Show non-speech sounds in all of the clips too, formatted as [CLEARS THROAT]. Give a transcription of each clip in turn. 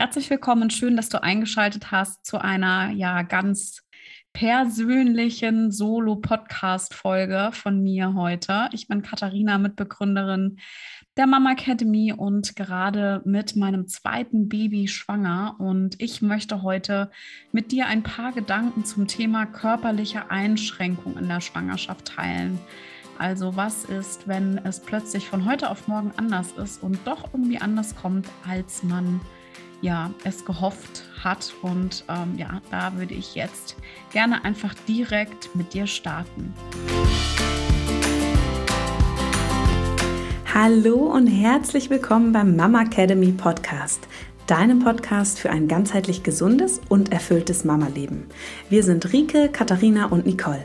Herzlich willkommen, schön, dass du eingeschaltet hast zu einer ja ganz persönlichen Solo-Podcast-Folge von mir heute. Ich bin Katharina, Mitbegründerin der Mama Academy und gerade mit meinem zweiten Baby schwanger. Und ich möchte heute mit dir ein paar Gedanken zum Thema körperliche Einschränkung in der Schwangerschaft teilen. Also was ist, wenn es plötzlich von heute auf morgen anders ist und doch irgendwie anders kommt, als man ja, es gehofft hat. Und ähm, ja, da würde ich jetzt gerne einfach direkt mit dir starten. Hallo und herzlich willkommen beim Mama Academy Podcast, deinem Podcast für ein ganzheitlich gesundes und erfülltes Mama-Leben. Wir sind Rike, Katharina und Nicole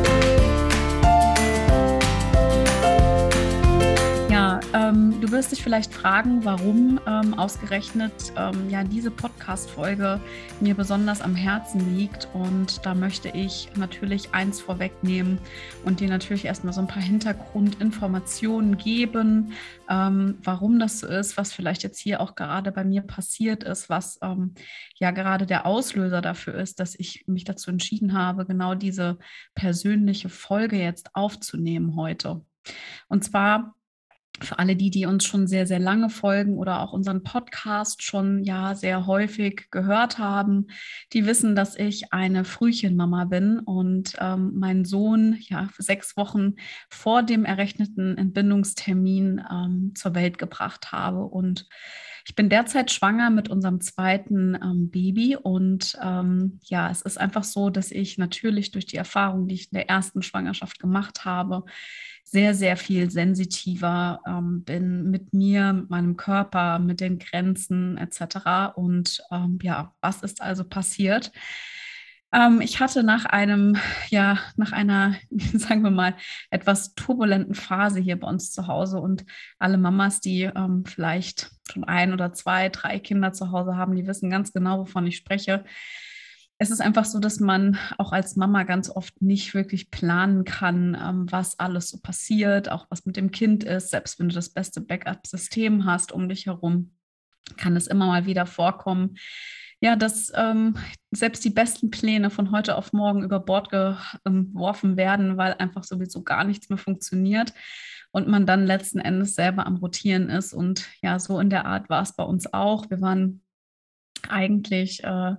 Ähm, du wirst dich vielleicht fragen, warum ähm, ausgerechnet ähm, ja diese Podcast-Folge mir besonders am Herzen liegt. Und da möchte ich natürlich eins vorwegnehmen und dir natürlich erstmal so ein paar Hintergrundinformationen geben, ähm, warum das so ist, was vielleicht jetzt hier auch gerade bei mir passiert ist, was ähm, ja gerade der Auslöser dafür ist, dass ich mich dazu entschieden habe, genau diese persönliche Folge jetzt aufzunehmen heute. Und zwar für alle die, die uns schon sehr, sehr lange folgen oder auch unseren Podcast schon ja sehr häufig gehört haben, die wissen, dass ich eine Frühchenmama bin und ähm, meinen Sohn ja sechs Wochen vor dem errechneten Entbindungstermin ähm, zur Welt gebracht habe. Und ich bin derzeit schwanger mit unserem zweiten ähm, Baby und ähm, ja, es ist einfach so, dass ich natürlich durch die Erfahrung, die ich in der ersten Schwangerschaft gemacht habe, sehr, sehr viel sensitiver ähm, bin mit mir, mit meinem Körper, mit den Grenzen etc. Und ähm, ja, was ist also passiert? Ähm, ich hatte nach einem, ja, nach einer, [LAUGHS] sagen wir mal, etwas turbulenten Phase hier bei uns zu Hause und alle Mamas, die ähm, vielleicht schon ein oder zwei, drei Kinder zu Hause haben, die wissen ganz genau, wovon ich spreche es ist einfach so, dass man auch als Mama ganz oft nicht wirklich planen kann, ähm, was alles so passiert, auch was mit dem Kind ist. Selbst wenn du das beste Backup-System hast um dich herum, kann es immer mal wieder vorkommen, ja, dass ähm, selbst die besten Pläne von heute auf morgen über Bord geworfen werden, weil einfach sowieso gar nichts mehr funktioniert und man dann letzten Endes selber am Rotieren ist. Und ja, so in der Art war es bei uns auch. Wir waren eigentlich äh,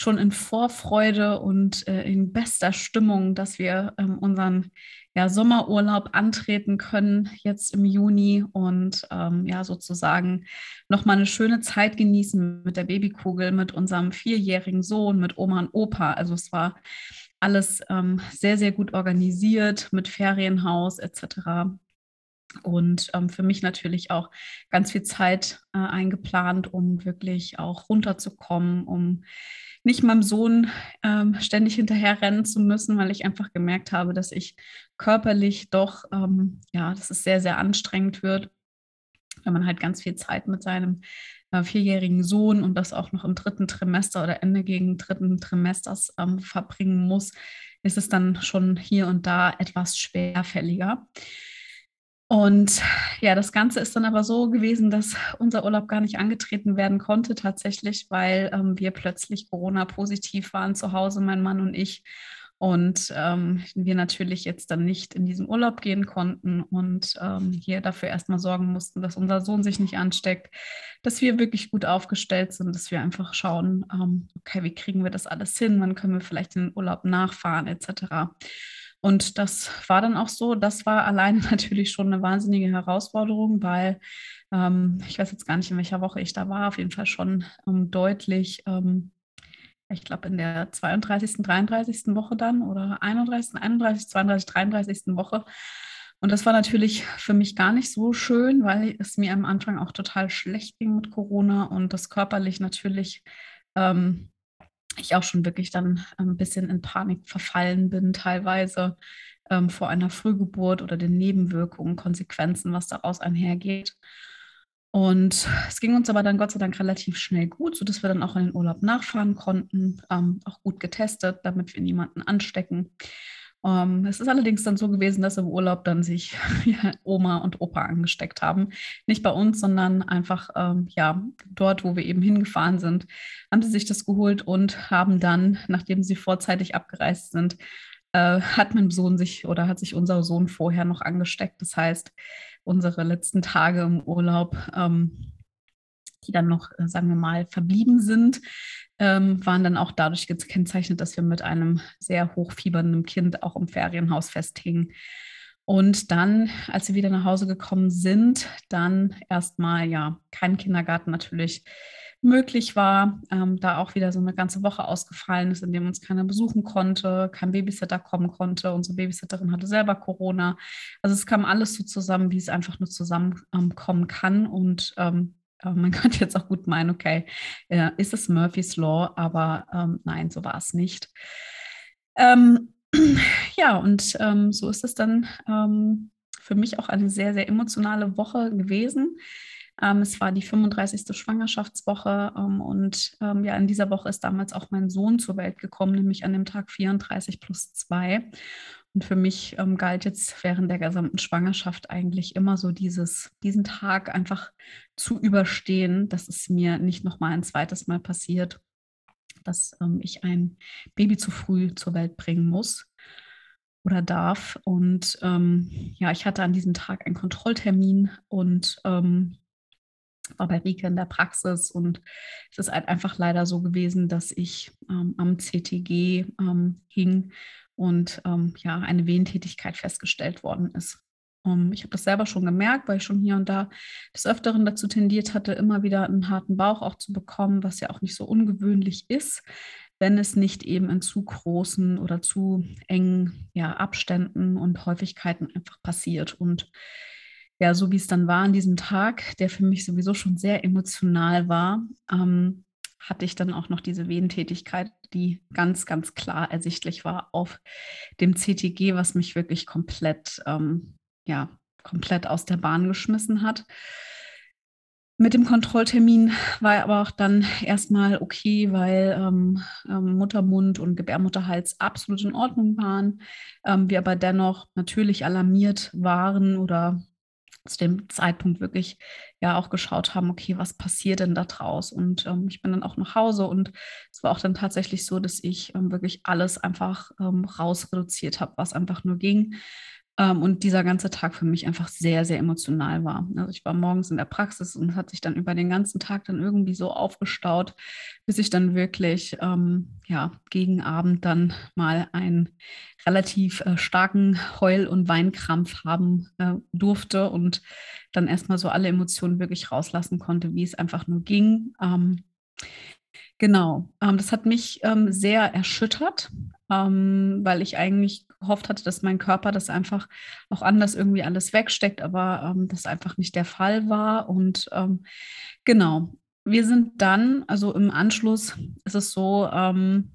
schon in Vorfreude und äh, in bester Stimmung, dass wir ähm, unseren ja, Sommerurlaub antreten können jetzt im Juni und ähm, ja sozusagen nochmal eine schöne Zeit genießen mit der Babykugel, mit unserem vierjährigen Sohn, mit Oma und Opa. Also es war alles ähm, sehr, sehr gut organisiert mit Ferienhaus etc. Und ähm, für mich natürlich auch ganz viel Zeit äh, eingeplant, um wirklich auch runterzukommen, um nicht meinem Sohn ähm, ständig hinterher rennen zu müssen, weil ich einfach gemerkt habe, dass ich körperlich doch, ähm, ja, dass es sehr, sehr anstrengend wird, wenn man halt ganz viel Zeit mit seinem äh, vierjährigen Sohn und das auch noch im dritten Trimester oder Ende gegen dritten Trimesters ähm, verbringen muss, ist es dann schon hier und da etwas schwerfälliger. Und ja, das Ganze ist dann aber so gewesen, dass unser Urlaub gar nicht angetreten werden konnte tatsächlich, weil ähm, wir plötzlich Corona-positiv waren zu Hause, mein Mann und ich. Und ähm, wir natürlich jetzt dann nicht in diesen Urlaub gehen konnten und ähm, hier dafür erstmal sorgen mussten, dass unser Sohn sich nicht ansteckt, dass wir wirklich gut aufgestellt sind, dass wir einfach schauen, ähm, okay, wie kriegen wir das alles hin, wann können wir vielleicht in den Urlaub nachfahren etc. Und das war dann auch so, das war alleine [LAUGHS] natürlich schon eine wahnsinnige Herausforderung, weil ähm, ich weiß jetzt gar nicht, in welcher Woche ich da war, auf jeden Fall schon ähm, deutlich, ähm, ich glaube in der 32., 33. Woche dann oder 31., 31., 32., 33. Woche. Und das war natürlich für mich gar nicht so schön, weil es mir am Anfang auch total schlecht ging mit Corona und das körperlich natürlich ähm, ich auch schon wirklich dann ein bisschen in Panik verfallen bin, teilweise ähm, vor einer Frühgeburt oder den Nebenwirkungen, Konsequenzen, was daraus einhergeht. Und es ging uns aber dann Gott sei Dank relativ schnell gut, sodass wir dann auch in den Urlaub nachfahren konnten, ähm, auch gut getestet, damit wir niemanden anstecken. Ähm, es ist allerdings dann so gewesen, dass im Urlaub dann sich [LAUGHS] ja, Oma und Opa angesteckt haben. Nicht bei uns, sondern einfach ähm, ja dort, wo wir eben hingefahren sind, haben sie sich das geholt und haben dann, nachdem sie vorzeitig abgereist sind, äh, hat mein Sohn sich oder hat sich unser Sohn vorher noch angesteckt. Das heißt, unsere letzten Tage im Urlaub, ähm, die dann noch, äh, sagen wir mal, verblieben sind, ähm, waren dann auch dadurch gekennzeichnet, dass wir mit einem sehr hochfiebernden Kind auch im Ferienhaus festhingen. Und dann, als wir wieder nach Hause gekommen sind, dann erstmal ja kein Kindergarten natürlich möglich war, ähm, da auch wieder so eine ganze Woche ausgefallen ist, in dem uns keiner besuchen konnte, kein Babysitter kommen konnte. Unsere Babysitterin hatte selber Corona. Also es kam alles so zusammen, wie es einfach nur zusammenkommen ähm, kann. Und ähm, man [LAUGHS] könnte jetzt auch gut meinen, okay, äh, ist es Murphy's Law, aber ähm, nein, so war es nicht. Ähm, [CLEARS THROAT] ja, und ähm, so ist es dann ähm, für mich auch eine sehr, sehr emotionale Woche gewesen. Ähm, es war die 35. Schwangerschaftswoche ähm, und ja, in dieser Woche ist damals auch mein Sohn zur Welt gekommen, nämlich an dem Tag 34 plus 2. Und für mich ähm, galt jetzt während der gesamten Schwangerschaft eigentlich immer so dieses, diesen Tag einfach zu überstehen, dass es mir nicht nochmal ein zweites Mal passiert, dass ähm, ich ein Baby zu früh zur Welt bringen muss oder darf. Und ähm, ja, ich hatte an diesem Tag einen Kontrolltermin und ähm, war bei Rike in der Praxis und es ist halt einfach leider so gewesen, dass ich ähm, am CTG ähm, hing und ähm, ja, eine Wehentätigkeit festgestellt worden ist. Um, ähm, ich habe das selber schon gemerkt, weil ich schon hier und da des Öfteren dazu tendiert hatte, immer wieder einen harten Bauch auch zu bekommen, was ja auch nicht so ungewöhnlich ist, wenn es nicht eben in zu großen oder zu engen ja, Abständen und Häufigkeiten einfach passiert. Und ja, so wie es dann war an diesem Tag, der für mich sowieso schon sehr emotional war, ähm, hatte ich dann auch noch diese Wehentätigkeit, die ganz, ganz klar ersichtlich war auf dem CTG, was mich wirklich komplett, ähm, ja, komplett aus der Bahn geschmissen hat. Mit dem Kontrolltermin war aber auch dann erstmal okay, weil ähm, ähm, Muttermund und Gebärmutterhals absolut in Ordnung waren. Ähm, wir aber dennoch natürlich alarmiert waren oder zu dem Zeitpunkt wirklich ja auch geschaut haben, okay, was passiert denn da draus? Und ähm, ich bin dann auch nach Hause und es war auch dann tatsächlich so, dass ich ähm, wirklich alles einfach ähm, rausreduziert habe, was einfach nur ging. Ähm, und dieser ganze Tag für mich einfach sehr, sehr emotional war. Also ich war morgens in der Praxis und es hat sich dann über den ganzen Tag dann irgendwie so aufgestaut, bis ich dann wirklich ähm, ja, gegen Abend dann mal einen relativ äh, starken Heul- und Weinkrampf haben äh, durfte und dann erstmal so alle Emotionen wirklich rauslassen konnte, wie es einfach nur ging. Ähm, Genau, ähm, das hat mich ähm, sehr erschüttert, ähm, weil ich eigentlich gehofft hatte, dass mein Körper das einfach auch anders irgendwie alles wegsteckt, aber ähm, das einfach nicht der Fall war. Und ähm, genau, wir sind dann, also im Anschluss ist es so, ähm,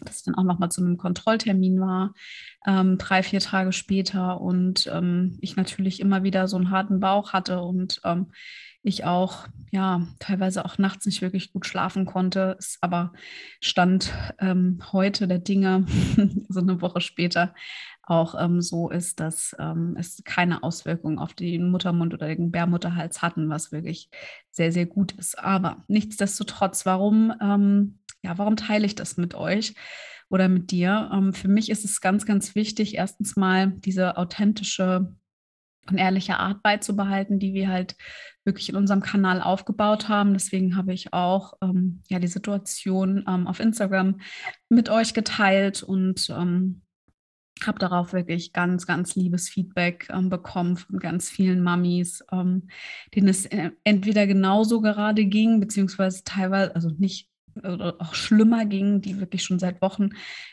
dass ich dann auch nochmal zu einem Kontrolltermin war, ähm, drei, vier Tage später und ähm, ich natürlich immer wieder so einen harten Bauch hatte und ähm, ich auch, ja, teilweise auch nachts nicht wirklich gut schlafen konnte. Es aber Stand ähm, heute der Dinge, [LAUGHS] so eine Woche später, auch ähm, so ist, dass ähm, es keine Auswirkungen auf den Muttermund oder den Bärmutterhals hatten, was wirklich sehr, sehr gut ist. Aber nichtsdestotrotz, warum, ähm, ja, warum teile ich das mit euch? Oder mit dir. Ähm, für mich ist es ganz, ganz wichtig, erstens mal diese authentische und ehrliche Art beizubehalten, die wir halt wirklich in unserem Kanal aufgebaut haben. Deswegen habe ich auch ähm, ja die Situation ähm, auf Instagram mit euch geteilt und ähm, habe darauf wirklich ganz, ganz liebes Feedback ähm, bekommen von ganz vielen Mamis, ähm, denen es äh, entweder genauso gerade ging, beziehungsweise teilweise, also nicht oder auch schlimmer ging, die wirklich schon seit Wochen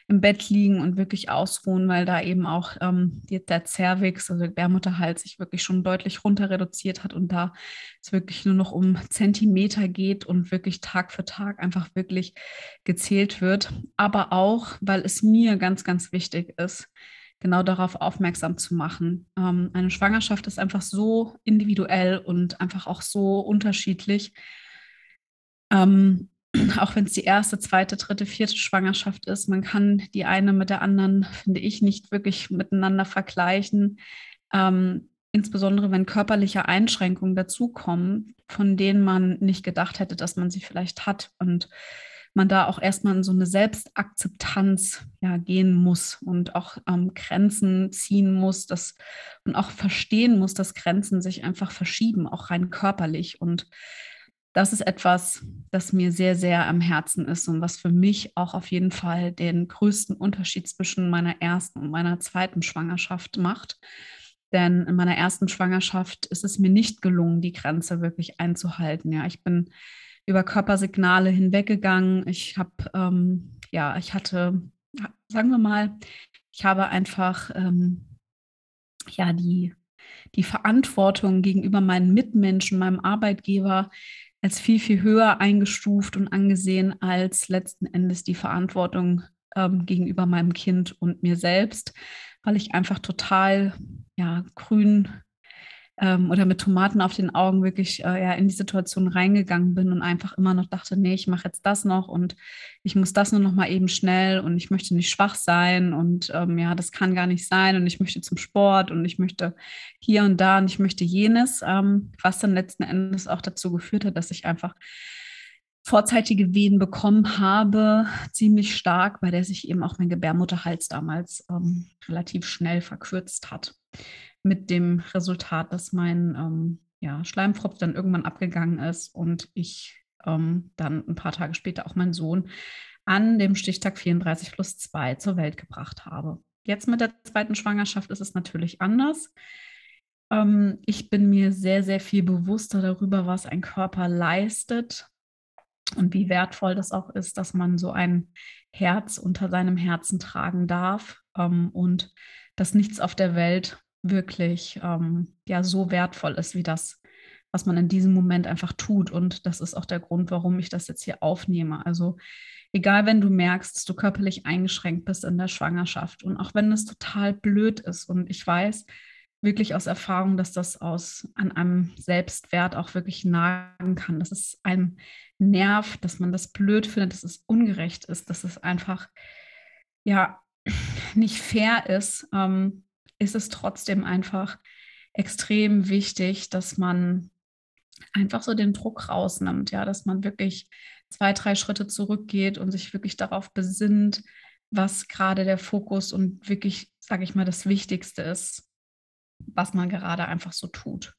im Bett liegen und wirklich ausruhen, weil da eben auch ähm, der Cervix, also der Bärmutterhals, sich wirklich schon deutlich runter reduziert hat und da es wirklich nur noch um Zentimeter geht und wirklich Tag für Tag einfach wirklich gezählt wird. Aber auch, weil es mir ganz, ganz wichtig ist, genau darauf aufmerksam zu machen. Ähm, eine Schwangerschaft ist einfach so individuell und einfach auch so unterschiedlich. Ähm, [CLEARS THROAT] auch wenn es die erste, zweite, dritte, vierte Schwangerschaft ist, man kann die eine mit der anderen, finde ich, nicht wirklich miteinander vergleichen. Ähm, insbesondere wenn körperliche Einschränkungen dazukommen, von denen man nicht gedacht hätte, dass man sie vielleicht hat. Und man da auch erstmal in so eine Selbstakzeptanz ja, gehen muss und auch ähm, Grenzen ziehen muss das, und auch verstehen muss, dass Grenzen sich einfach verschieben, auch rein körperlich. Und das ist etwas, das mir sehr, sehr am Herzen ist und was für mich auch auf jeden Fall den größten Unterschied zwischen meiner ersten und meiner zweiten Schwangerschaft macht. Denn in meiner ersten Schwangerschaft ist es mir nicht gelungen, die Grenze wirklich einzuhalten. Ja, ich bin über Körpersignale hinweggegangen. Ich habe, ähm, ja, ich hatte, sagen wir mal, ich habe einfach, ähm, ja, die, die Verantwortung gegenüber meinen Mitmenschen, meinem Arbeitgeber als viel, viel höher eingestuft und angesehen als letzten Endes die Verantwortung ähm, gegenüber meinem Kind und mir selbst, weil ich einfach total ja, grün ähm, oder mit Tomaten auf den Augen wirklich äh, ja, in die Situation reingegangen bin und einfach immer noch dachte, nee, ich mache jetzt das noch und ich muss das nur noch mal eben schnell und ich möchte nicht schwach sein und ähm, ja, das kann gar nicht sein und ich möchte zum Sport und ich möchte hier und da und ich möchte jenes, ähm, was dann letzten Endes auch dazu geführt hat, dass ich einfach vorzeitige Wehen bekommen habe, ziemlich stark, bei der sich eben auch mein Gebärmutterhals damals ähm, relativ schnell verkürzt hat mit dem Resultat, dass mein ähm, ja, Schleimfropf dann irgendwann abgegangen ist und ich ähm, dann ein paar Tage später auch meinen Sohn an dem Stichtag 34 plus 2 zur Welt gebracht habe. Jetzt mit der zweiten Schwangerschaft ist es natürlich anders. Ähm, ich bin mir sehr, sehr viel bewusster darüber, was ein Körper leistet und wie wertvoll das auch ist, dass man so ein Herz unter seinem Herzen tragen darf ähm, und dass nichts auf der Welt wirklich ähm, ja so wertvoll ist wie das, was man in diesem Moment einfach tut. Und das ist auch der Grund, warum ich das jetzt hier aufnehme. Also egal, wenn du merkst, dass du körperlich eingeschränkt bist in der Schwangerschaft und auch wenn es total blöd ist und ich weiß wirklich aus Erfahrung, dass das aus an einem Selbstwert auch wirklich nagen kann, dass es einem nervt, dass man das blöd findet, dass es ungerecht ist, dass es einfach ja nicht fair ist. Ähm, ist es trotzdem einfach extrem wichtig, dass man einfach so den Druck rausnimmt, ja, dass man wirklich zwei, drei Schritte zurückgeht und sich wirklich darauf besinnt, was gerade der Fokus und wirklich, sage ich mal, das Wichtigste ist, was man gerade einfach so tut.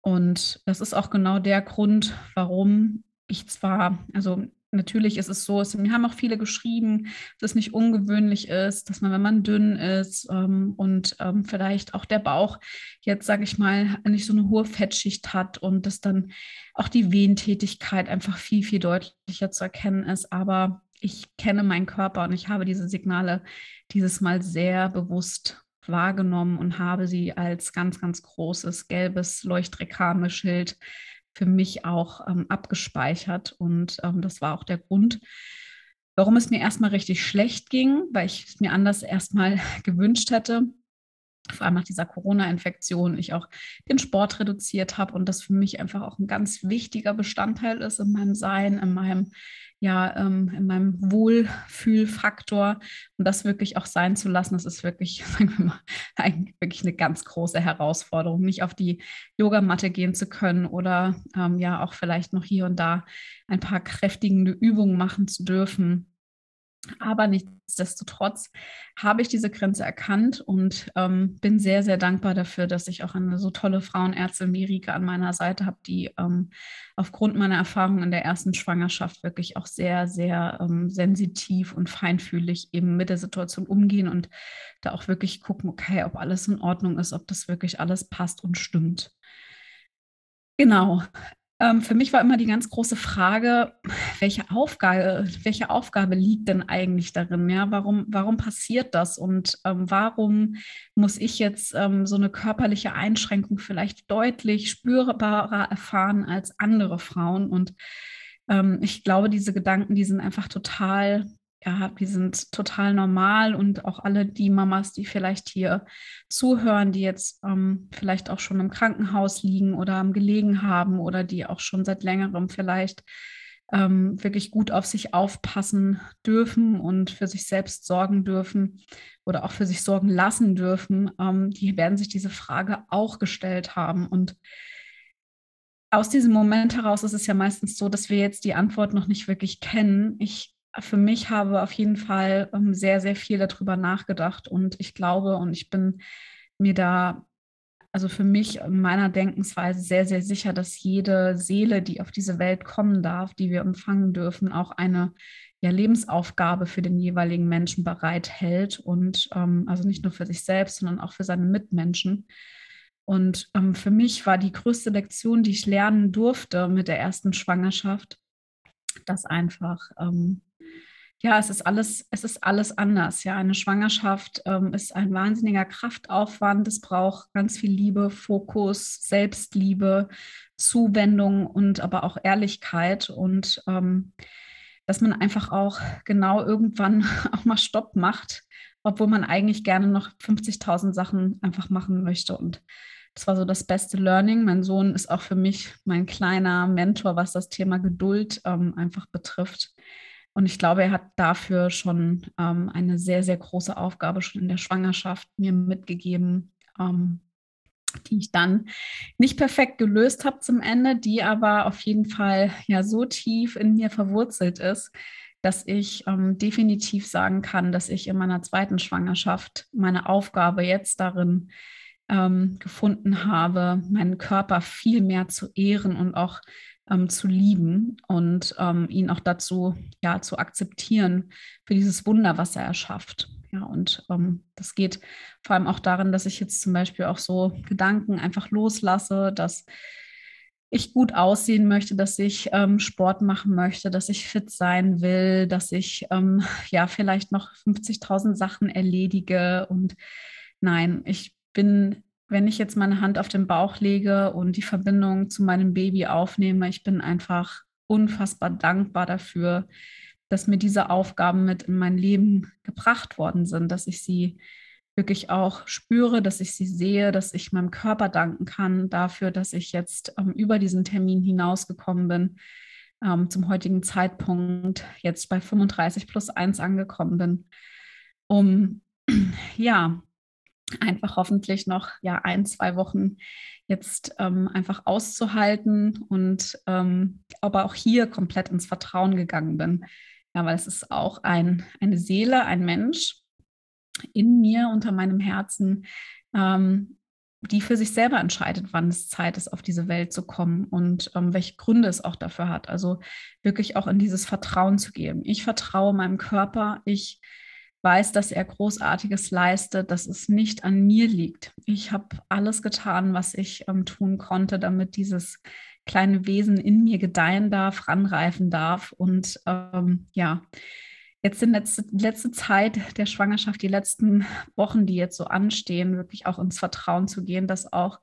Und das ist auch genau der Grund, warum ich zwar, also natürlich ist es so, es, mir haben auch viele geschrieben, dass es nicht ungewöhnlich ist, dass man, wenn man dünn ist ähm, und ähm, vielleicht auch der Bauch jetzt, sage ich mal, nicht so eine hohe Fettschicht hat und dass dann auch die Wehentätigkeit einfach viel, viel deutlicher zu erkennen ist. Aber ich kenne meinen Körper und ich habe diese Signale dieses Mal sehr bewusst wahrgenommen und habe sie als ganz, ganz großes gelbes Leuchtreklameschild für mich auch ähm, abgespeichert. Und ähm, das war auch der Grund, warum es mir erstmal richtig schlecht ging, weil ich es mir anders erstmal [LAUGHS] gewünscht hätte. Vor allem nach dieser Corona-Infektion, ich auch den Sport reduziert habe und das für mich einfach auch ein ganz wichtiger Bestandteil ist in meinem Sein, in meinem ja ähm, in meinem Wohlfühlfaktor und das wirklich auch sein zu lassen, das ist wirklich, [LAUGHS] sagen wir mal, eigentlich wirklich eine ganz große Herausforderung, nicht auf die Yogamatte gehen zu können oder ähm, ja auch vielleicht noch hier und da ein paar kräftigende Übungen machen zu dürfen. Aber nichtsdestotrotz habe ich diese Grenze erkannt und ähm, bin sehr, sehr dankbar dafür, dass ich auch eine so tolle Frauenärztin wie an meiner Seite habe, die ähm, aufgrund meiner Erfahrung in der ersten Schwangerschaft wirklich auch sehr, sehr ähm, sensitiv und feinfühlig eben mit der Situation umgehen und da auch wirklich gucken, okay, ob alles in Ordnung ist, ob das wirklich alles passt und stimmt. Genau. Ähm, für mich war immer die ganz große Frage, welche Aufgabe, welche Aufgabe liegt denn eigentlich darin? Ja, warum, warum passiert das? Und ähm, warum muss ich jetzt ähm, so eine körperliche Einschränkung vielleicht deutlich spürbarer erfahren als andere Frauen? Und ähm, ich glaube, diese Gedanken, die sind einfach total ja, die sind total normal und auch alle die Mamas, die vielleicht hier zuhören, die jetzt ähm, vielleicht auch schon im Krankenhaus liegen oder am gelegen haben oder die auch schon seit längerem vielleicht ähm, wirklich gut auf sich aufpassen dürfen und für sich selbst sorgen dürfen oder auch für sich sorgen lassen dürfen, ähm, die werden sich diese Frage auch gestellt haben. Und aus diesem Moment heraus ist es ja meistens so, dass wir jetzt die Antwort noch nicht wirklich kennen. Ich für mich habe auf jeden Fall ähm, sehr, sehr viel darüber nachgedacht und ich glaube und ich bin mir da, also für mich in meiner Denkensweise sehr, sehr sicher, dass jede Seele, die auf diese Welt kommen darf, die wir empfangen dürfen, auch eine ja, Lebensaufgabe für den jeweiligen Menschen bereithält und ähm, also nicht nur für sich selbst, sondern auch für seine Mitmenschen. Und ähm, für mich war die größte Lektion, die ich lernen durfte mit der ersten Schwangerschaft, dass einfach ähm, ja, es ist alles, es ist alles anders. Ja, eine Schwangerschaft ähm, ist ein wahnsinniger Kraftaufwand. Es braucht ganz viel Liebe, Fokus, Selbstliebe, Zuwendung und aber auch Ehrlichkeit und ähm, dass man einfach auch genau irgendwann [LAUGHS] auch mal Stopp macht, obwohl man eigentlich gerne noch 50.000 Sachen einfach machen möchte. Und das war so das beste Learning. Mein Sohn ist auch für mich mein kleiner Mentor, was das Thema Geduld ähm, einfach betrifft. Und ich glaube, er hat dafür schon ähm, eine sehr, sehr große Aufgabe schon in der Schwangerschaft mir mitgegeben, ähm, die ich dann nicht perfekt gelöst habe zum Ende, die aber auf jeden Fall ja so tief in mir verwurzelt ist, dass ich ähm, definitiv sagen kann, dass ich in meiner zweiten Schwangerschaft meine Aufgabe jetzt darin ähm, gefunden habe, meinen Körper viel mehr zu ehren und auch ähm, zu lieben und ähm, ihn auch dazu ja zu akzeptieren für dieses Wunder, was er erschafft. Ja, und ähm, das geht vor allem auch darin, dass ich jetzt zum Beispiel auch so Gedanken einfach loslasse, dass ich gut aussehen möchte, dass ich ähm, Sport machen möchte, dass ich fit sein will, dass ich ähm, ja vielleicht noch 50.000 Sachen erledige. Und nein, ich bin wenn ich jetzt meine Hand auf den Bauch lege und die Verbindung zu meinem Baby aufnehme, ich bin einfach unfassbar dankbar dafür, dass mir diese Aufgaben mit in mein Leben gebracht worden sind, dass ich sie wirklich auch spüre, dass ich sie sehe, dass ich meinem Körper danken kann dafür, dass ich jetzt ähm, über diesen Termin hinausgekommen bin, ähm, zum heutigen Zeitpunkt jetzt bei 35 plus 1 angekommen bin, um [CLEARS THROAT] ja einfach hoffentlich noch ja ein, zwei Wochen jetzt ähm, einfach auszuhalten und ähm, aber auch hier komplett ins Vertrauen gegangen bin. Ja, weil es ist auch ein, eine Seele, ein Mensch in mir, unter meinem Herzen, ähm, die für sich selber entscheidet, wann es Zeit ist, auf diese Welt zu kommen und ähm, welche Gründe es auch dafür hat. Also wirklich auch in dieses Vertrauen zu geben. Ich vertraue meinem Körper, ich weiß, dass er Großartiges leistet, dass es nicht an mir liegt. Ich habe alles getan, was ich ähm, tun konnte, damit dieses kleine Wesen in mir gedeihen darf, ranreifen darf. Und ähm, ja, jetzt in letzte, letzte Zeit der Schwangerschaft, die letzten Wochen, die jetzt so anstehen, wirklich auch ins Vertrauen zu gehen, dass auch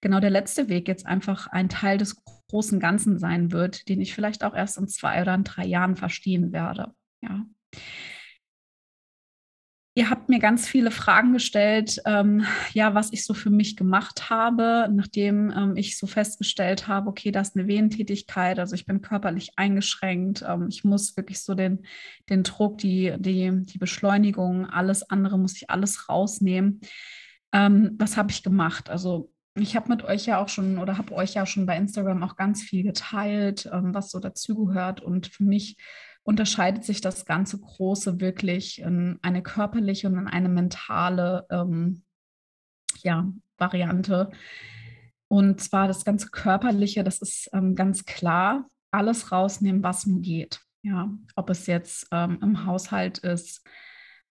genau der letzte Weg jetzt einfach ein Teil des großen Ganzen sein wird, den ich vielleicht auch erst in zwei oder in drei Jahren verstehen werde. Ja. Ihr habt mir ganz viele Fragen gestellt, ähm, ja, was ich so für mich gemacht habe, nachdem ähm, ich so festgestellt habe, okay, das ist eine Wehentätigkeit, also ich bin körperlich eingeschränkt, ähm, ich muss wirklich so den, den Druck, die, die, die Beschleunigung, alles andere muss ich alles rausnehmen. Ähm, was habe ich gemacht? Also ich habe mit euch ja auch schon oder habe euch ja schon bei Instagram auch ganz viel geteilt, ähm, was so dazugehört und für mich unterscheidet sich das ganze Große wirklich in eine körperliche und in eine mentale ähm, ja, Variante. Und zwar das ganze Körperliche, das ist ähm, ganz klar, alles rausnehmen, was mir geht. Ja, ob es jetzt ähm, im Haushalt ist,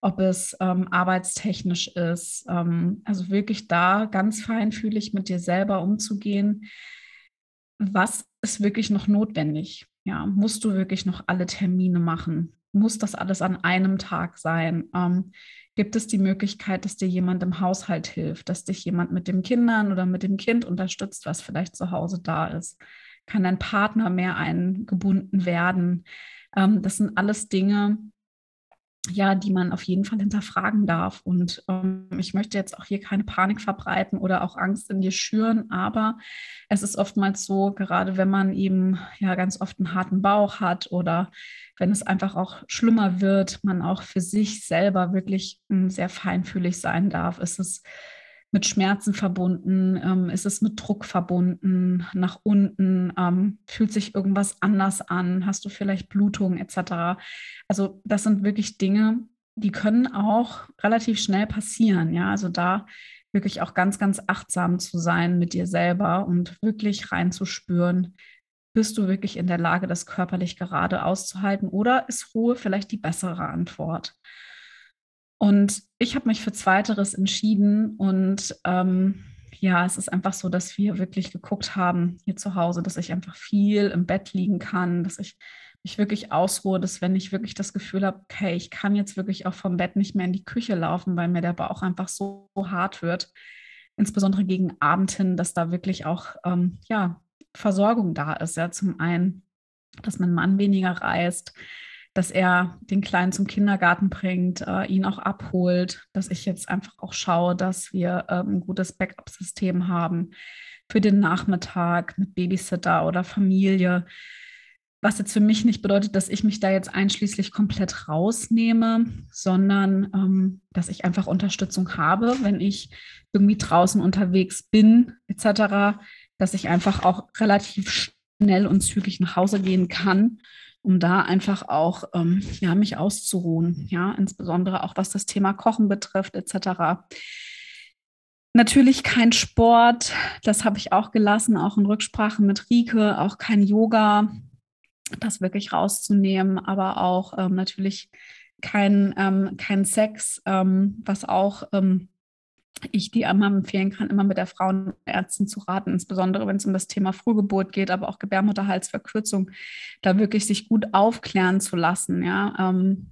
ob es ähm, arbeitstechnisch ist. Ähm, also wirklich da ganz feinfühlig mit dir selber umzugehen. Was ist wirklich noch notwendig? Ja, musst du wirklich noch alle Termine machen? Muss das alles an einem Tag sein? Ähm, gibt es die Möglichkeit, dass dir jemand im Haushalt hilft, dass dich jemand mit den Kindern oder mit dem Kind unterstützt, was vielleicht zu Hause da ist? Kann dein Partner mehr eingebunden werden? Ähm, das sind alles Dinge, ja, die man auf jeden Fall hinterfragen darf. Und ähm, ich möchte jetzt auch hier keine Panik verbreiten oder auch Angst in dir schüren, aber es ist oftmals so, gerade wenn man eben ja ganz oft einen harten Bauch hat oder wenn es einfach auch schlimmer wird, man auch für sich selber wirklich ähm, sehr feinfühlig sein darf, ist es mit Schmerzen verbunden? Ähm, ist es mit Druck verbunden? Nach unten? Ähm, fühlt sich irgendwas anders an? Hast du vielleicht Blutung etc.? Also das sind wirklich Dinge, die können auch relativ schnell passieren. Ja, also da wirklich auch ganz, ganz achtsam zu sein mit dir selber und wirklich reinzuspüren, bist du wirklich in der Lage, das körperlich gerade auszuhalten oder ist Ruhe vielleicht die bessere Antwort? Und ich habe mich für Zweiteres entschieden und ähm, ja, es ist einfach so, dass wir wirklich geguckt haben hier zu Hause, dass ich einfach viel im Bett liegen kann, dass ich mich wirklich ausruhe, dass wenn ich wirklich das Gefühl habe, okay, ich kann jetzt wirklich auch vom Bett nicht mehr in die Küche laufen, weil mir der Bauch einfach so, hart wird, insbesondere gegen Abend hin, dass da wirklich auch ähm, ja, Versorgung da ist. Ja, zum einen, dass mein Mann weniger reist, dass er den Kleinen zum Kindergarten bringt, äh, ihn auch abholt, dass ich jetzt einfach auch schaue, dass wir äh, ein gutes Backup-System haben für den Nachmittag mit Babysitter oder Familie. Was jetzt für mich nicht bedeutet, dass ich mich da jetzt einschließlich komplett rausnehme, sondern ähm, dass ich einfach Unterstützung habe, wenn ich irgendwie draußen unterwegs bin, etc., dass ich einfach auch relativ schnell und zügig nach Hause gehen kann um da einfach auch ähm, ja, mich auszuruhen, ja, insbesondere auch was das Thema Kochen betrifft, etc. Natürlich kein Sport, das habe ich auch gelassen, auch in Rücksprache mit Rike, auch kein Yoga, das wirklich rauszunehmen, aber auch ähm, natürlich kein, ähm, kein Sex, ähm, was auch ähm, ich die immer empfehlen kann, immer mit der Frauenärztin zu raten, insbesondere wenn es um das Thema Frühgeburt geht, aber auch Gebärmutterhalsverkürzung, da wirklich sich gut aufklären zu lassen, ja, ähm,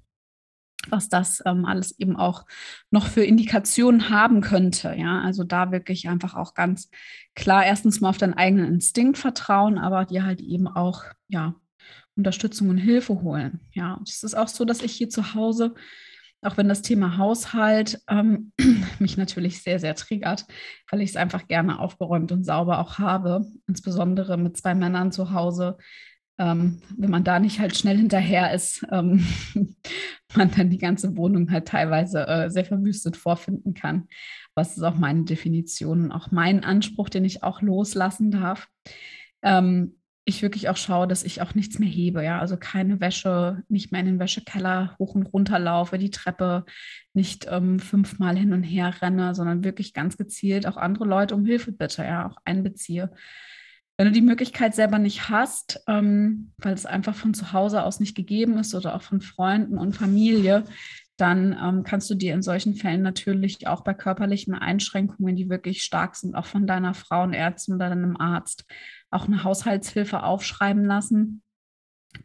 was das ähm, alles eben auch noch für Indikationen haben könnte, ja, also da wirklich einfach auch ganz klar erstens mal auf deinen eigenen Instinkt vertrauen, aber dir halt eben auch, ja, Unterstützung und Hilfe holen, ja, es ist auch so, dass ich hier zu Hause auch wenn das Thema Haushalt ähm, [CLEARS THROAT] mich natürlich sehr, sehr triggert, weil ich es einfach gerne aufgeräumt und sauber auch habe, insbesondere mit zwei Männern zu Hause. Ähm, wenn man da nicht halt schnell hinterher ist, ähm, [LAUGHS] man dann die ganze Wohnung halt teilweise äh, sehr verwüstet vorfinden kann. Was ist auch meine Definition und auch mein Anspruch, den ich auch loslassen darf. Ähm, ich wirklich auch schaue, dass ich auch nichts mehr hebe, ja, also keine Wäsche, nicht mehr in den Wäschekeller hoch und runter laufe, die Treppe nicht ähm, fünfmal hin und her renne, sondern wirklich ganz gezielt auch andere Leute um Hilfe bitte, ja, auch einbeziehe. Wenn du die Möglichkeit selber nicht hast, ähm, weil es einfach von zu Hause aus nicht gegeben ist oder auch von Freunden und Familie, dann ähm, kannst du dir in solchen Fällen natürlich auch bei körperlichen Einschränkungen, die wirklich stark sind, auch von deiner Frauenärztin oder deinem Arzt, auch eine Haushaltshilfe aufschreiben lassen,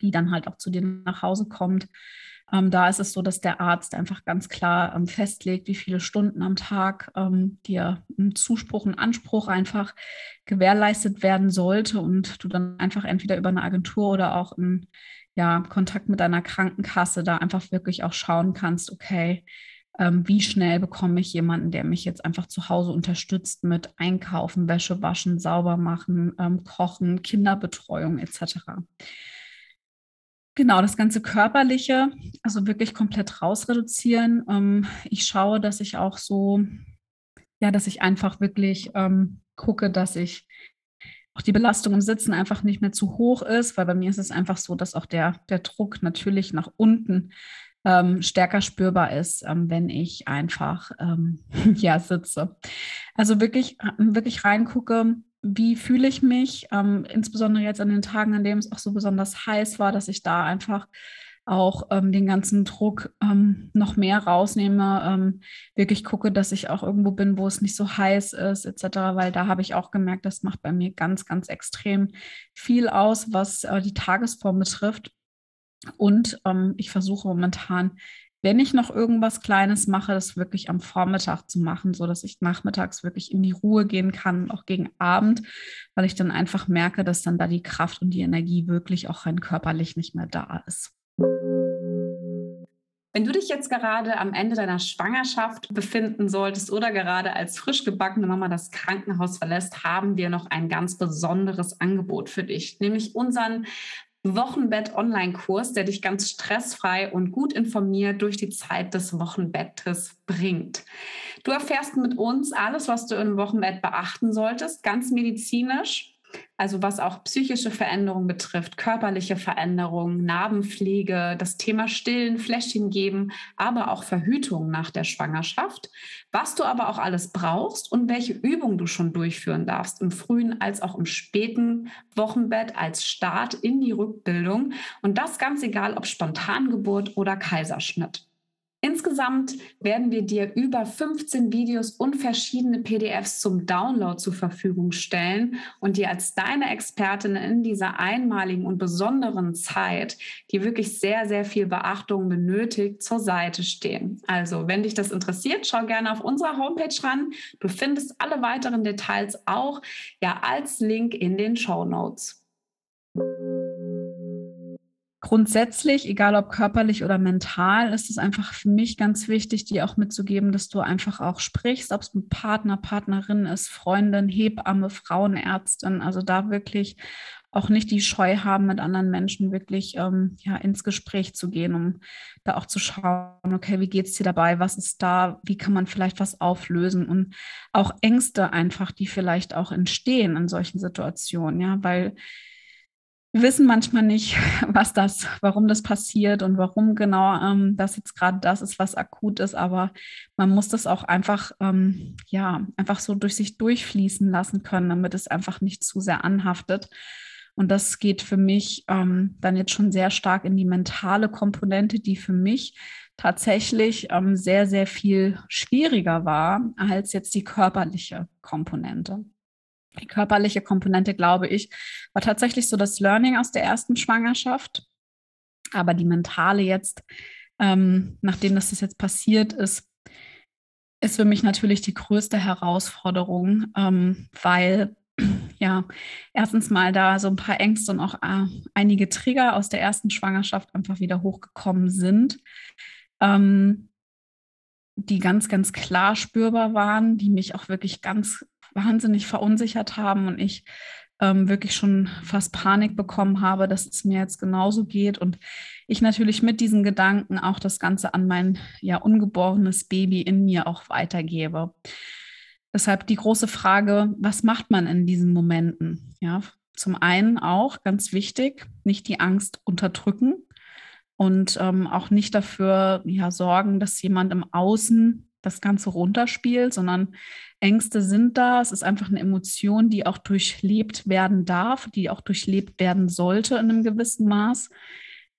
die dann halt auch zu dir nach Hause kommt. Ähm, da ist es so, dass der Arzt einfach ganz klar ähm, festlegt, wie viele Stunden am Tag ähm, dir ein Zuspruch, ein Anspruch einfach gewährleistet werden sollte und du dann einfach entweder über eine Agentur oder auch in ja, Kontakt mit deiner Krankenkasse da einfach wirklich auch schauen kannst, okay, ähm, wie schnell bekomme ich jemanden, der mich jetzt einfach zu Hause unterstützt mit Einkaufen, Wäsche waschen, sauber machen, ähm, kochen, Kinderbetreuung etc. Genau, das ganze Körperliche, also wirklich komplett rausreduzieren. Ähm, ich schaue, dass ich auch so, ja, dass ich einfach wirklich ähm, gucke, dass ich auch die Belastung im Sitzen einfach nicht mehr zu hoch ist, weil bei mir ist es einfach so, dass auch der, der Druck natürlich nach unten ähm, stärker spürbar ist, ähm, wenn ich einfach ähm, [LAUGHS] ja sitze. Also wirklich, wirklich reingucke, wie fühle ich mich, ähm, insbesondere jetzt an den Tagen, an denen es auch so besonders heiß war, dass ich da einfach auch ähm, den ganzen Druck ähm, noch mehr rausnehme, ähm, wirklich gucke, dass ich auch irgendwo bin, wo es nicht so heiß ist, etc., weil da habe ich auch gemerkt, das macht bei mir ganz, ganz extrem viel aus, was äh, die Tagesform betrifft. Und ähm, ich versuche momentan, wenn ich noch irgendwas Kleines mache, das wirklich am Vormittag zu machen, so dass ich nachmittags wirklich in die Ruhe gehen kann, auch gegen Abend, weil ich dann einfach merke, dass dann da die Kraft und die Energie wirklich auch rein körperlich nicht mehr da ist. Wenn du dich jetzt gerade am Ende deiner Schwangerschaft befinden solltest oder gerade als frisch gebackene Mama das Krankenhaus verlässt, haben wir noch ein ganz besonderes Angebot für dich, nämlich unseren Wochenbett-Online-Kurs, der dich ganz stressfrei und gut informiert durch die Zeit des Wochenbettes bringt. Du erfährst mit uns alles, was du im Wochenbett beachten solltest, ganz medizinisch also was auch psychische Veränderungen betrifft, körperliche Veränderungen, Narbenpflege, das Thema Stillen, Fläschchen geben, aber auch Verhütung nach der Schwangerschaft, was du aber auch alles brauchst und welche Übungen du schon durchführen darfst, im frühen als auch im späten Wochenbett als Start in die Rückbildung und das ganz egal, ob Spontangeburt oder Kaiserschnitt. Insgesamt werden wir dir über 15 Videos und verschiedene PDFs zum Download zur Verfügung stellen und dir als deine Expertin in dieser einmaligen und besonderen Zeit, die wirklich sehr, sehr viel Beachtung benötigt, zur Seite stehen. Also, wenn dich das interessiert, schau gerne auf unserer Homepage ran. Du findest alle weiteren Details auch ja als Link in den Show Notes grundsätzlich, egal ob körperlich oder mental, ist es einfach für mich ganz wichtig, dir auch mitzugeben, dass du einfach auch sprichst, ob es ein Partner, Partnerin ist, Freundin, Hebamme, Frauenärztin, also da wirklich auch nicht die Scheu haben, mit anderen Menschen wirklich ähm, ja, ins Gespräch zu gehen, um da auch zu schauen, okay, wie geht es dir dabei, was ist da, wie kann man vielleicht was auflösen? Und auch Ängste einfach, die vielleicht auch entstehen in solchen Situationen, ja, weil wissen manchmal nicht, [LAUGHS] was das, warum das passiert und warum genau ähm, das jetzt gerade das ist, was akut ist. Aber man muss das auch einfach, ähm, ja, einfach so durch sich durchfließen lassen können, damit es einfach nicht zu sehr anhaftet. Und das geht für mich ähm, dann jetzt schon sehr stark in die mentale Komponente, die für mich tatsächlich ähm, sehr, sehr viel schwieriger war als jetzt die körperliche Komponente die körperliche Komponente, glaube ich, war tatsächlich so das Learning aus der ersten Schwangerschaft. Aber die mentale jetzt, ähm, nachdem das jetzt passiert ist, ist für mich natürlich die größte Herausforderung, ähm, weil [CLEARS THROAT] ja, erstens mal da so ein paar Ängste und auch äh, einige Trigger aus der ersten Schwangerschaft einfach wieder hochgekommen sind, ähm, die ganz, ganz klar spürbar waren, die mich auch wirklich ganz wahnsinnig verunsichert haben und ich ähm, wirklich schon fast Panik bekommen habe, dass es mir jetzt genauso geht und ich natürlich mit diesen Gedanken auch das Ganze an mein ja ungeborenes Baby in mir auch weitergebe. Deshalb die große Frage, was macht man in diesen Momenten? Ja, zum einen auch ganz wichtig, nicht die Angst unterdrücken und ähm, auch nicht dafür ja, sorgen, dass jemand im Außen das Ganze runterspielt, sondern Ängste sind da. Es ist einfach eine Emotion, die auch durchlebt werden darf, die auch durchlebt werden sollte in einem gewissen Maß.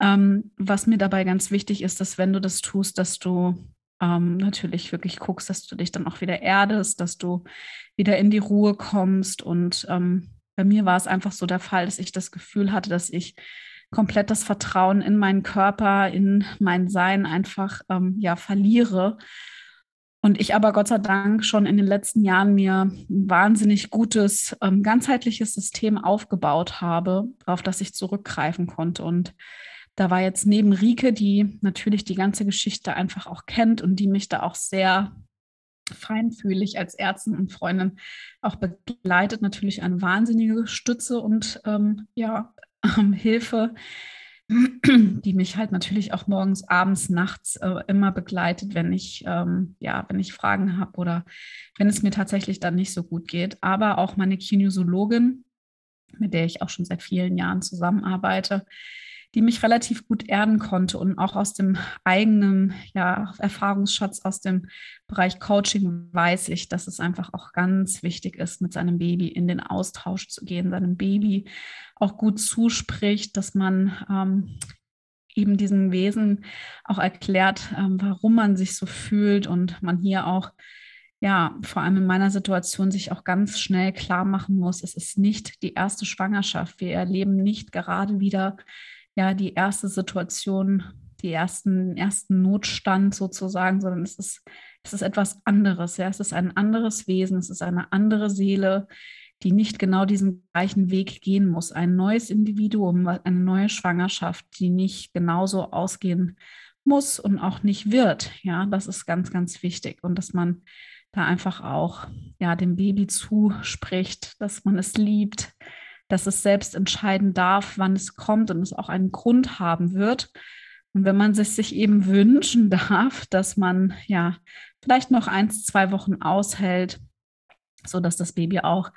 Ähm, was mir dabei ganz wichtig ist, dass wenn du das tust, dass du ähm, natürlich wirklich guckst, dass du dich dann auch wieder erdest, dass du wieder in die Ruhe kommst. Und ähm, bei mir war es einfach so der Fall, dass ich das Gefühl hatte, dass ich komplett das Vertrauen in meinen Körper, in mein Sein einfach ähm, ja verliere und ich aber Gott sei Dank schon in den letzten Jahren mir ein wahnsinnig gutes, ähm, ganzheitliches System aufgebaut habe, auf das ich zurückgreifen konnte. Und da war jetzt neben Rike, die natürlich die ganze Geschichte einfach auch kennt und die mich da auch sehr feinfühlig als Ärztin und Freundin auch begleitet, natürlich eine wahnsinnige Stütze und ähm, ja, [LAUGHS] ähm, Hilfe, [CLEARS THROAT] die mich halt natürlich auch morgens, abends, nachts äh, immer begleitet, wenn ich, ähm, ja, wenn ich Fragen habe oder wenn es mir tatsächlich dann nicht so gut geht. Aber auch meine Kinesiologin, mit der ich auch schon seit vielen Jahren zusammenarbeite, die mich relativ gut erden konnte und auch aus dem eigenen ja, Erfahrungsschatz aus dem Bereich Coaching weiß ich, dass es einfach auch ganz wichtig ist, mit seinem Baby in den Austausch zu gehen, seinem Baby auch gut zuspricht, dass man ähm, eben diesem Wesen auch erklärt, ähm, warum man sich so fühlt und man hier auch ja, vor allem in meiner Situation sich auch ganz schnell klar machen muss, es ist nicht die erste Schwangerschaft. Wir erleben nicht gerade wieder ja die erste Situation, die ersten, ersten Notstand sozusagen, sondern es ist, es ist etwas anderes. Ja, es ist ein anderes Wesen, es ist eine andere Seele, die nicht genau diesen gleichen Weg gehen muss. Ein neues Individuum, eine neue Schwangerschaft, die nicht genauso ausgehen muss und auch nicht wird. Ja, das ist ganz, ganz wichtig. Und dass man da einfach auch ja, dem Baby zuspricht, dass man es liebt, dass es selbst entscheiden darf, wann es kommt und es auch einen Grund haben wird. Und wenn man es sich eben wünschen [LAUGHS] darf, dass man ja vielleicht noch eins, zwei Wochen aushält, so dass das Baby auch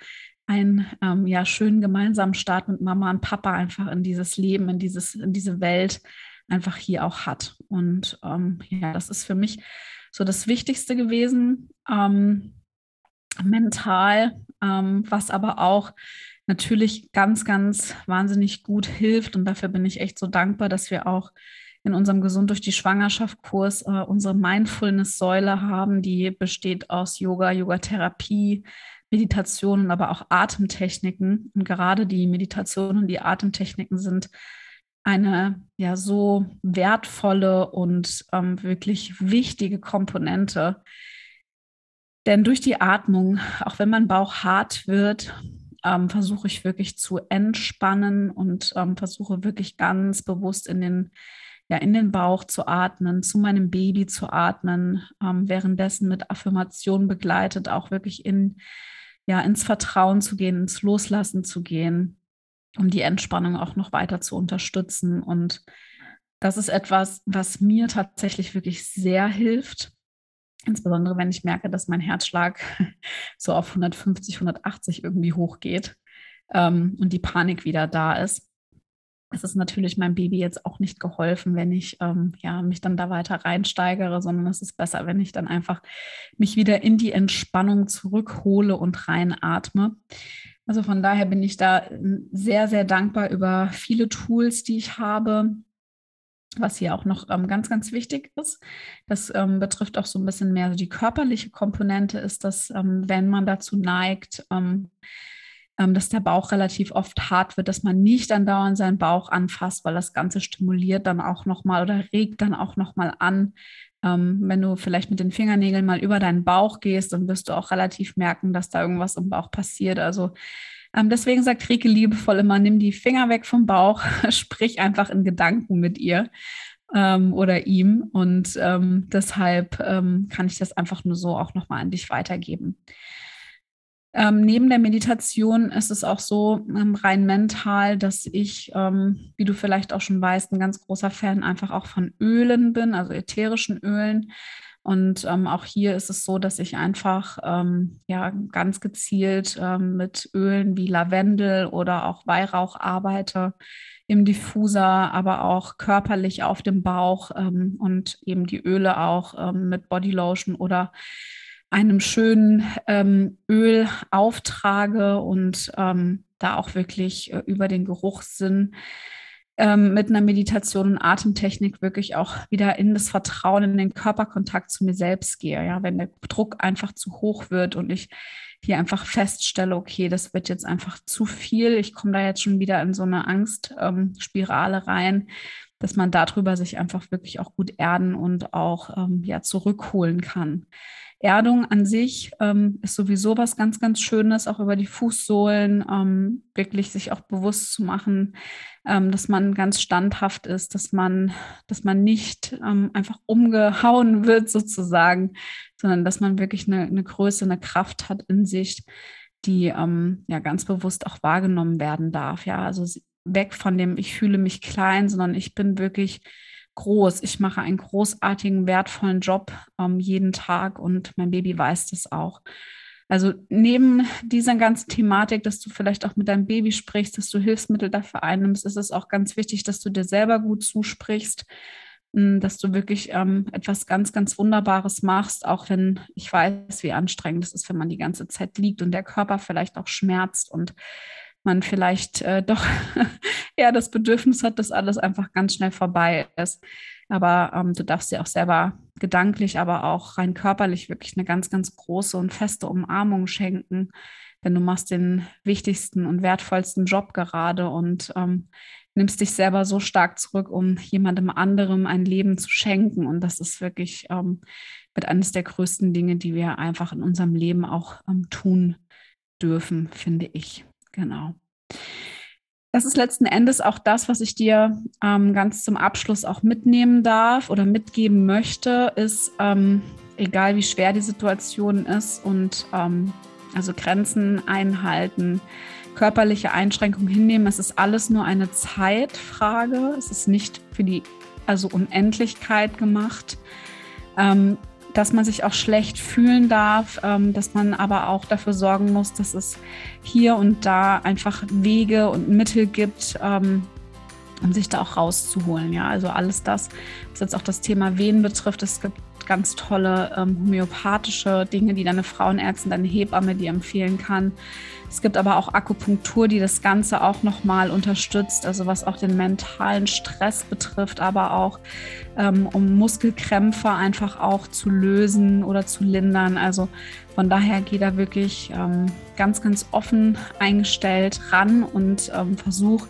einen ähm, ja schönen gemeinsamen Start mit Mama und Papa einfach in dieses Leben, in dieses, in diese Welt einfach hier auch hat. Und ähm, ja, das ist für mich so das Wichtigste gewesen, ähm, mental, ähm, was aber auch natürlich ganz, ganz wahnsinnig gut hilft. Und dafür bin ich echt so dankbar, dass wir auch in unserem Gesund durch die Schwangerschaft-Kurs äh, unsere Mindfulness-Säule haben, die besteht aus Yoga, Yoga-Therapie, Meditationen, aber auch Atemtechniken. Und gerade die Meditationen und die Atemtechniken sind eine ja so wertvolle und ähm, wirklich wichtige Komponente. Denn durch die Atmung, auch wenn mein Bauch hart wird, ähm, versuche ich wirklich zu entspannen und ähm, versuche wirklich ganz bewusst in den, ja, in den Bauch zu atmen, zu meinem Baby zu atmen, ähm, währenddessen mit Affirmation begleitet, auch wirklich in, ja, ins Vertrauen zu gehen, ins Loslassen zu gehen, um die Entspannung auch noch weiter zu unterstützen. Und das ist etwas, was mir tatsächlich wirklich sehr hilft Insbesondere wenn ich merke, dass mein Herzschlag [LAUGHS] so auf 150, 180 irgendwie hochgeht ähm, und die Panik wieder da ist. Es ist natürlich meinem Baby jetzt auch nicht geholfen, wenn ich ähm, ja, mich dann da weiter reinsteigere, sondern es ist besser, wenn ich dann einfach mich wieder in die Entspannung zurückhole und reinatme. Also von daher bin ich da ähm, sehr, sehr dankbar über viele Tools, die ich habe, was hier auch noch ähm, ganz, ganz wichtig ist, das ähm, betrifft auch so ein bisschen mehr die körperliche Komponente, ist, dass ähm, wenn man dazu neigt, ähm, ähm, dass der Bauch relativ oft hart wird, dass man nicht andauernd seinen Bauch anfasst, weil das Ganze stimuliert dann auch nochmal oder regt dann auch nochmal an. Ähm, wenn du vielleicht mit den Fingernägeln mal über deinen Bauch gehst, dann wirst du auch relativ merken, dass da irgendwas im Bauch passiert. Also ähm, deswegen sagt Rike liebevoll immer, nimm die Finger weg vom Bauch, [LAUGHS] sprich einfach in Gedanken mit ihr ähm, oder ihm. Und ähm, deshalb ähm, kann ich das einfach nur so auch nochmal an dich weitergeben. Ähm, neben der Meditation ist es auch so ähm, rein mental, dass ich, ähm, wie du vielleicht auch schon weißt, ein ganz großer Fan einfach auch von Ölen bin, also ätherischen Ölen. Und ähm, auch hier ist es so, dass ich einfach ähm, ja ganz gezielt ähm, mit Ölen wie Lavendel oder auch Weihrauch arbeite im Diffuser, aber auch körperlich auf dem Bauch ähm, und eben die Öle auch ähm, mit Bodylotion oder einem schönen ähm, Öl auftrage und da auch wirklich äh, über den Geruchssinn ähm, mit einer Meditation und Atemtechnik wirklich auch wieder in das Vertrauen, in den Körperkontakt zu mir selbst gehe. Ja, wenn der Druck einfach zu hoch wird und ich hier einfach feststelle, okay, das wird jetzt einfach zu viel. Ich komme da jetzt schon wieder in so eine Angstspirale ähm, rein, dass man darüber sich einfach wirklich auch gut erden und auch ähm, ja zurückholen kann. Erdung an sich ähm, ist sowieso was ganz, ganz Schönes, auch über die Fußsohlen, ähm, wirklich sich auch bewusst zu machen, ähm, dass man ganz standhaft ist, dass man, dass man nicht ähm, einfach umgehauen [LAUGHS] wird sozusagen, sondern dass man wirklich eine, eine Größe, eine Kraft hat in sich, die ähm, ja ganz bewusst auch wahrgenommen werden darf. Ja, also weg von dem, ich fühle mich klein, sondern ich bin wirklich groß. Ich mache einen großartigen, wertvollen Job ähm, jeden Tag und mein Baby weiß das auch. Also neben dieser ganzen Thematik, dass du vielleicht auch mit deinem Baby sprichst, dass du Hilfsmittel dafür einnimmst, ist es auch ganz wichtig, dass du dir selber gut zusprichst, hm, dass du wirklich ähm, etwas ganz, ganz Wunderbares machst, auch wenn ich weiß, wie anstrengend es ist, wenn man die ganze Zeit liegt und der Körper vielleicht auch schmerzt und man vielleicht äh, doch [LAUGHS] eher das Bedürfnis hat, dass alles einfach ganz schnell vorbei ist. Aber ähm, du darfst dir auch selber gedanklich, aber auch rein körperlich wirklich eine ganz, ganz große und feste Umarmung schenken. Denn du machst den wichtigsten und wertvollsten Job gerade und ähm, nimmst dich selber so stark zurück, um jemandem anderem ein Leben zu schenken. Und das ist wirklich ähm, mit eines der größten Dinge, die wir einfach in unserem Leben auch ähm, tun dürfen, finde ich. Genau. das ist letzten Endes auch das, was ich dir ähm, ganz zum Abschluss auch mitnehmen darf oder mitgeben möchte, ist, ähm, egal wie schwer die Situation ist und ähm, also Grenzen einhalten, körperliche Einschränkungen hinnehmen. Es ist alles nur eine Zeitfrage. Es ist nicht für die also Unendlichkeit gemacht. Ähm, dass man sich auch schlecht fühlen darf, ähm, dass man aber auch dafür sorgen muss, dass es hier und da einfach Wege und Mittel gibt, ähm, um sich da auch rauszuholen. Ja, also alles das, was jetzt auch das Thema Wehen betrifft, es gibt ganz tolle ähm, homöopathische Dinge, die deine Frauenärztin, deine Hebamme dir empfehlen kann. Es gibt aber auch Akupunktur, die das Ganze auch nochmal unterstützt, also was auch den mentalen Stress betrifft, aber auch ähm, um Muskelkrämpfe einfach auch zu lösen oder zu lindern. Also von daher geh da wirklich ähm, ganz, ganz offen eingestellt ran und ähm, versuch,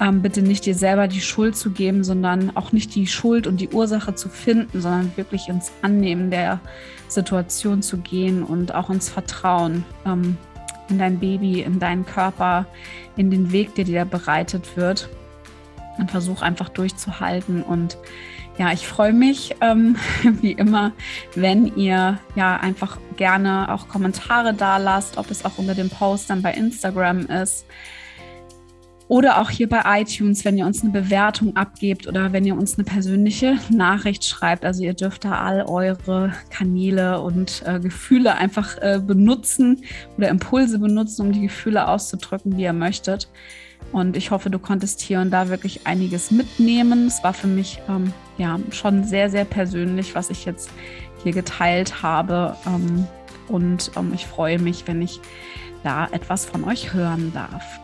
ähm, bitte nicht dir selber die Schuld zu geben, sondern auch nicht die Schuld und die Ursache zu finden, sondern wirklich ins Annehmen der Situation zu gehen und auch ins Vertrauen ähm, in dein Baby, in deinen Körper, in den Weg, der dir bereitet wird. Und versuch einfach durchzuhalten. Und ja, ich freue mich, ähm, [LAUGHS] wie immer, wenn ihr ja einfach gerne auch Kommentare da lasst, ob es auch unter dem Post dann bei Instagram ist oder auch hier bei iTunes, wenn ihr uns eine Bewertung abgebt oder wenn ihr uns eine persönliche Nachricht schreibt. Also ihr dürft da all eure Kanäle und äh, Gefühle einfach äh, benutzen oder Impulse benutzen, um die Gefühle auszudrücken, wie ihr möchtet. Und ich hoffe, du konntest hier und da wirklich einiges mitnehmen. Es war für mich ähm, ja schon sehr, sehr persönlich, was ich jetzt hier geteilt habe. Ähm, und ähm, ich freue mich, wenn ich da etwas von euch hören darf.